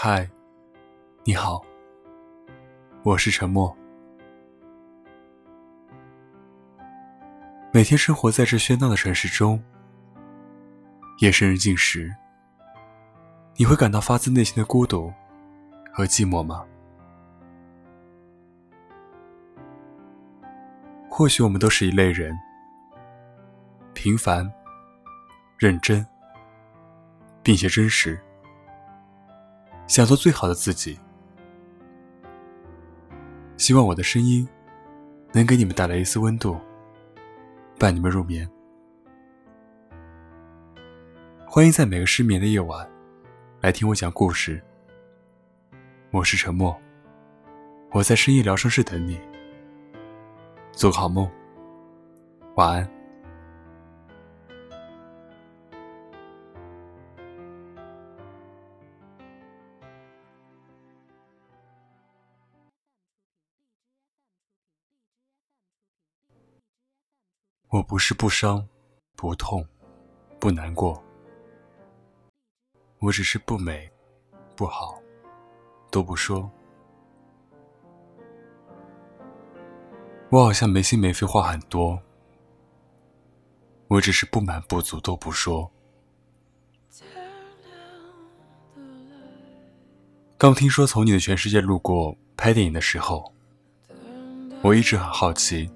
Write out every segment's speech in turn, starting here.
嗨，你好，我是沉默。每天生活在这喧闹的城市中，夜深人静时，你会感到发自内心的孤独和寂寞吗？或许我们都是一类人，平凡、认真，并且真实，想做最好的自己。希望我的声音能给你们带来一丝温度。伴你们入眠。欢迎在每个失眠的夜晚来听我讲故事。我是沉默，我在深夜疗伤室等你。做个好梦，晚安。我不是不伤、不痛、不难过，我只是不美、不好都不说。我好像没心没肺话很多，我只是不满不足都不说。刚听说从你的全世界路过拍电影的时候，我一直很好奇。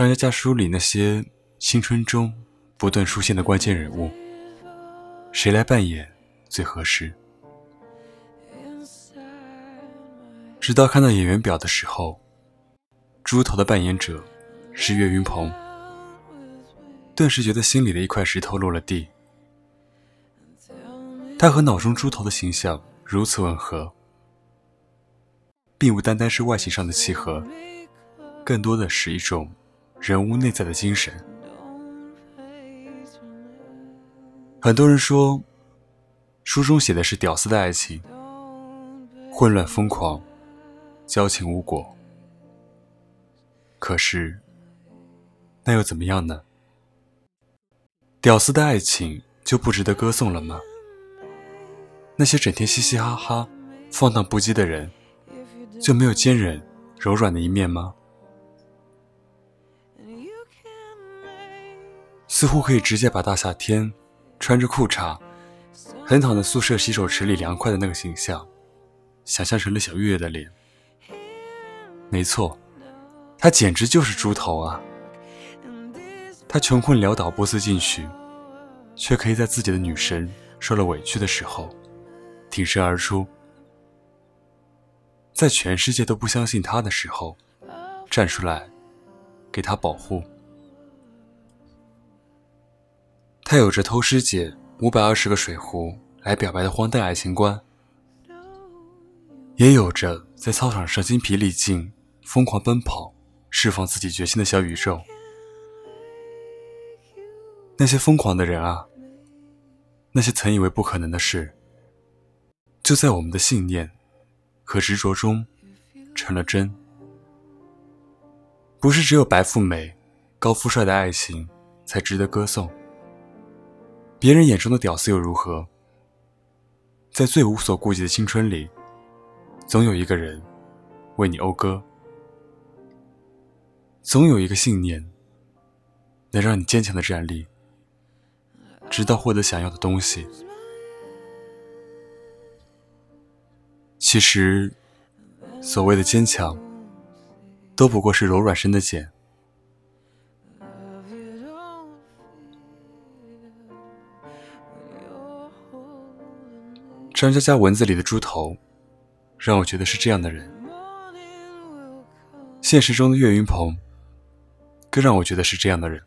张嘉佳书里那些青春中不断出现的关键人物，谁来扮演最合适？直到看到演员表的时候，猪头的扮演者是岳云鹏，顿时觉得心里的一块石头落了地。他和脑中猪头的形象如此吻合，并不单单是外形上的契合，更多的是一种。人物内在的精神。很多人说，书中写的是屌丝的爱情，混乱疯狂，交情无果。可是，那又怎么样呢？屌丝的爱情就不值得歌颂了吗？那些整天嘻嘻哈哈、放荡不羁的人，就没有坚韧柔软的一面吗？似乎可以直接把大夏天穿着裤衩横躺在宿舍洗手池里凉快的那个形象，想象成了小月月的脸。没错，他简直就是猪头啊！他穷困潦倒不思进取，却可以在自己的女神受了委屈的时候挺身而出，在全世界都不相信他的时候站出来给他保护。他有着偷师姐五百二十个水壶来表白的荒诞爱情观，也有着在操场上精疲力尽、疯狂奔跑、释放自己决心的小宇宙。那些疯狂的人啊，那些曾以为不可能的事，就在我们的信念和执着中成了真。不是只有白富美、高富帅的爱情才值得歌颂。别人眼中的屌丝又如何？在最无所顾忌的青春里，总有一个人为你讴歌，总有一个信念能让你坚强的站立，直到获得想要的东西。其实，所谓的坚强，都不过是柔软身的茧。张嘉佳文字里的猪头，让我觉得是这样的人；现实中的岳云鹏，更让我觉得是这样的人。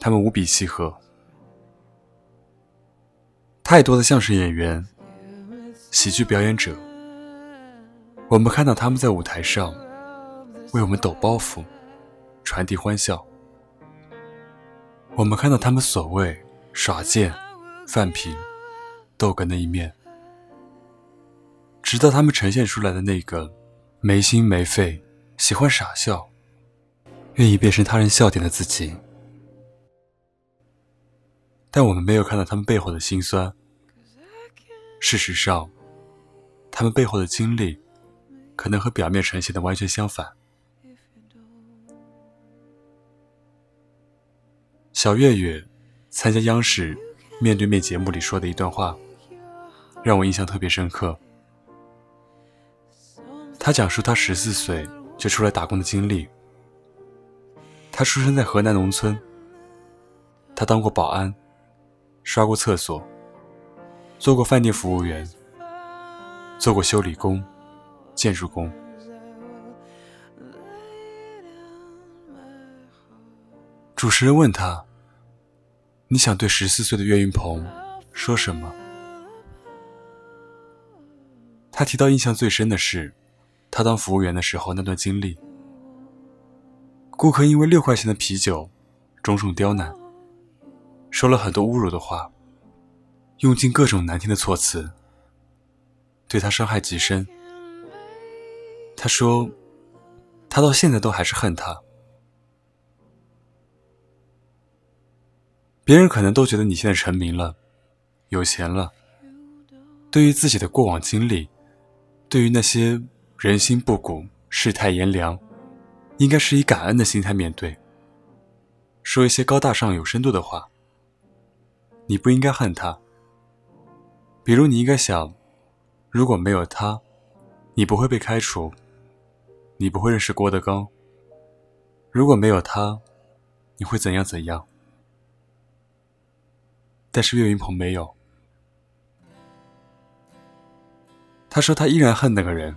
他们无比契合。太多的相声演员、喜剧表演者，我们看到他们在舞台上为我们抖包袱、传递欢笑；我们看到他们所谓耍贱、犯贫。逗哏的一面，直到他们呈现出来的那个没心没肺、喜欢傻笑、愿意变成他人笑点的自己，但我们没有看到他们背后的辛酸，事实上，他们背后的经历可能和表面呈现的完全相反。小岳岳参加央视面对面节目里说的一段话，让我印象特别深刻。他讲述他十四岁就出来打工的经历。他出生在河南农村，他当过保安，刷过厕所，做过饭店服务员，做过修理工、建筑工。主持人问他：“你想对十四岁的岳云鹏说什么？”他提到印象最深的是他当服务员的时候那段经历。顾客因为六块钱的啤酒，种种刁难，说了很多侮辱的话，用尽各种难听的措辞，对他伤害极深。他说，他到现在都还是恨他。别人可能都觉得你现在成名了，有钱了。对于自己的过往经历，对于那些人心不古、世态炎凉，应该是以感恩的心态面对，说一些高大上、有深度的话。你不应该恨他，比如你应该想，如果没有他，你不会被开除，你不会认识郭德纲。如果没有他，你会怎样怎样？但是岳云鹏没有。他说他依然恨那个人。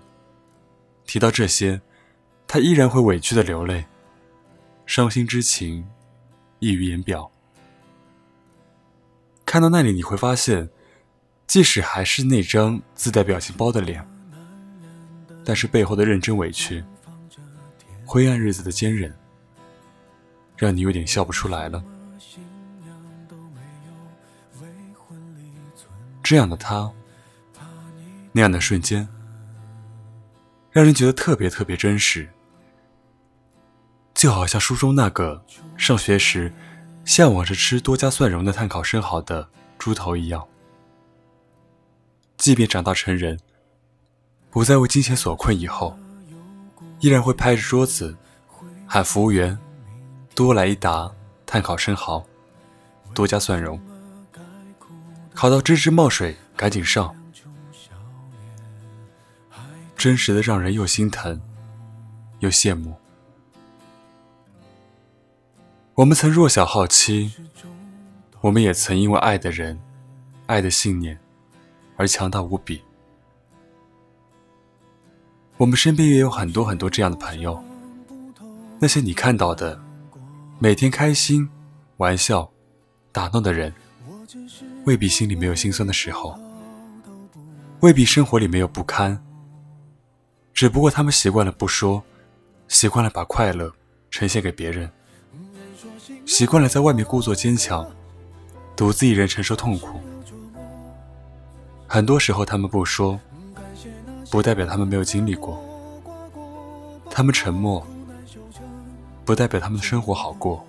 提到这些，他依然会委屈的流泪，伤心之情溢于言表。看到那里，你会发现，即使还是那张自带表情包的脸，但是背后的认真委屈、灰暗日子的坚韧，让你有点笑不出来了。这样的他，那样的瞬间，让人觉得特别特别真实，就好像书中那个上学时向往着吃多加蒜蓉的碳烤生蚝的猪头一样。即便长大成人，不再为金钱所困以后，依然会拍着桌子喊服务员多来一打碳烤生蚝，多加蒜蓉。烤到滋滋冒水，赶紧上！真实的让人又心疼又羡慕。我们曾弱小好奇，我们也曾因为爱的人、爱的信念而强大无比。我们身边也有很多很多这样的朋友，那些你看到的每天开心、玩笑、打闹的人。未必心里没有心酸的时候，未必生活里没有不堪。只不过他们习惯了不说，习惯了把快乐呈现给别人，习惯了在外面故作坚强，独自一人承受痛苦。很多时候他们不说，不代表他们没有经历过；他们沉默，不代表他们的生活好过。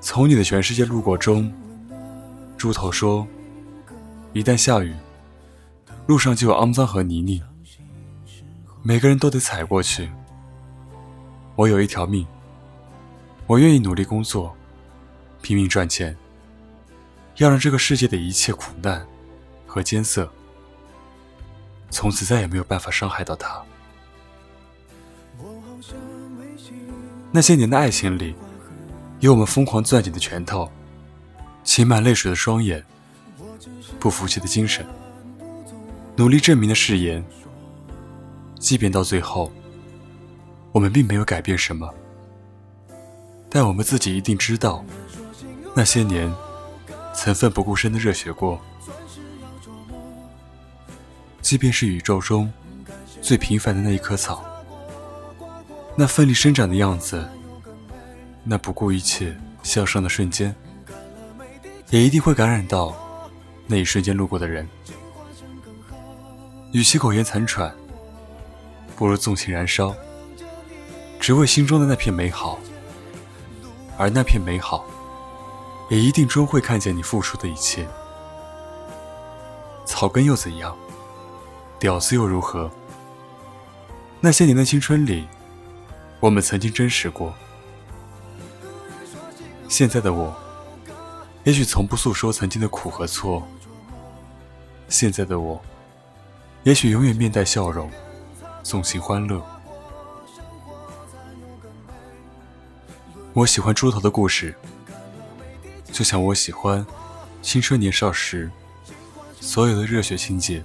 从你的全世界路过中，猪头说：“一旦下雨，路上就有肮脏和泥泞，每个人都得踩过去。我有一条命，我愿意努力工作，拼命赚钱，要让这个世界的一切苦难和艰涩，从此再也没有办法伤害到他。那些年的爱情里。”有我们疯狂攥紧的拳头，噙满泪水的双眼，不服气的精神，努力证明的誓言。即便到最后，我们并没有改变什么，但我们自己一定知道，那些年曾奋不顾身的热血过。即便是宇宙中最平凡的那一棵草，那奋力生长的样子。那不顾一切向上的瞬间，也一定会感染到那一瞬间路过的人。与其苟延残喘，不如纵情燃烧，只为心中的那片美好。而那片美好，也一定终会看见你付出的一切。草根又怎样？屌丝又如何？那些年的青春里，我们曾经真实过。现在的我，也许从不诉说曾经的苦和错。现在的我，也许永远面带笑容，纵情欢乐。我喜欢猪头的故事，就像我喜欢青春年少时所有的热血情节。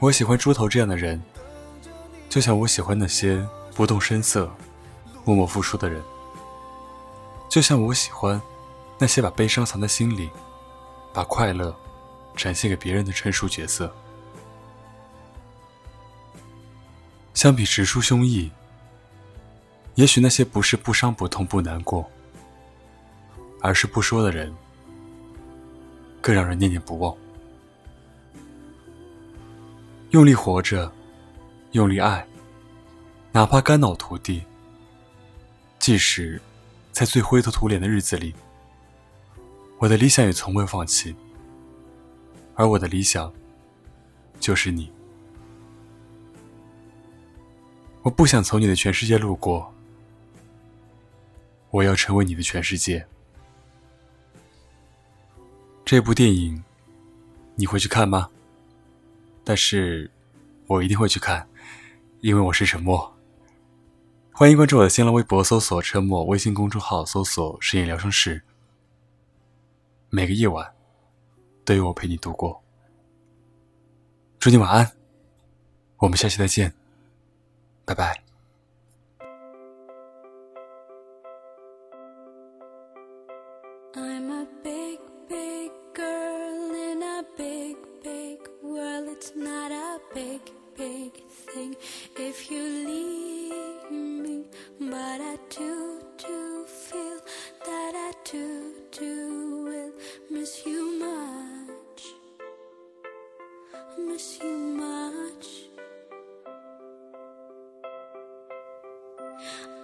我喜欢猪头这样的人，就像我喜欢那些不动声色、默默付出的人。就像我喜欢那些把悲伤藏在心里，把快乐展现给别人的成熟角色。相比直抒胸臆。也许那些不是不伤不痛不难过，而是不说的人，更让人念念不忘。用力活着，用力爱，哪怕肝脑涂地。即使在最灰头土脸的日子里，我的理想也从未放弃。而我的理想，就是你。我不想从你的全世界路过。我要成为你的全世界。这部电影你会去看吗？但是，我一定会去看，因为我是沉默。欢迎关注我的新浪微博，搜索“沉默”；微信公众号搜索“深夜疗伤室”。每个夜晚都有我陪你度过。祝你晚安，我们下期再见，拜拜。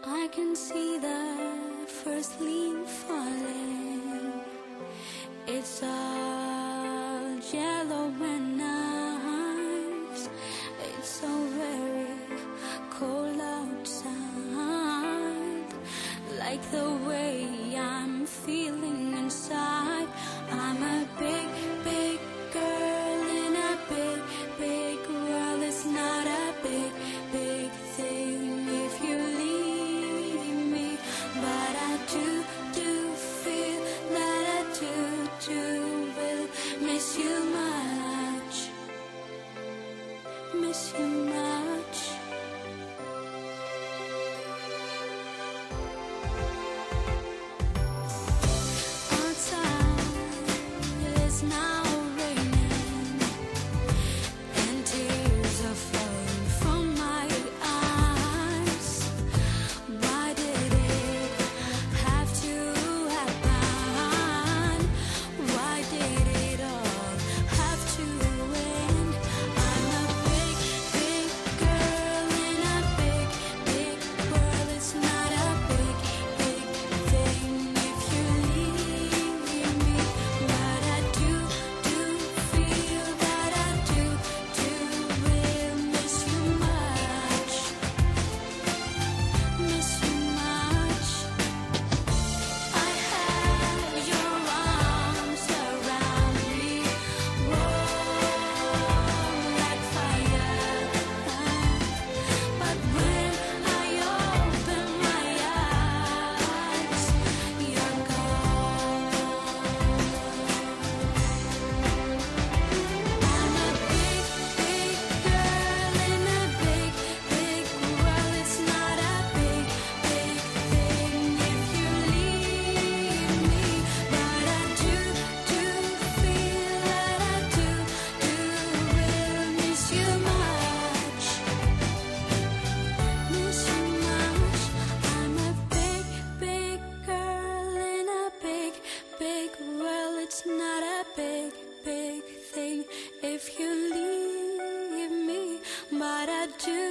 I can see the first leaf falling. It's all yellow and nice. It's so very cold outside. Like the I do.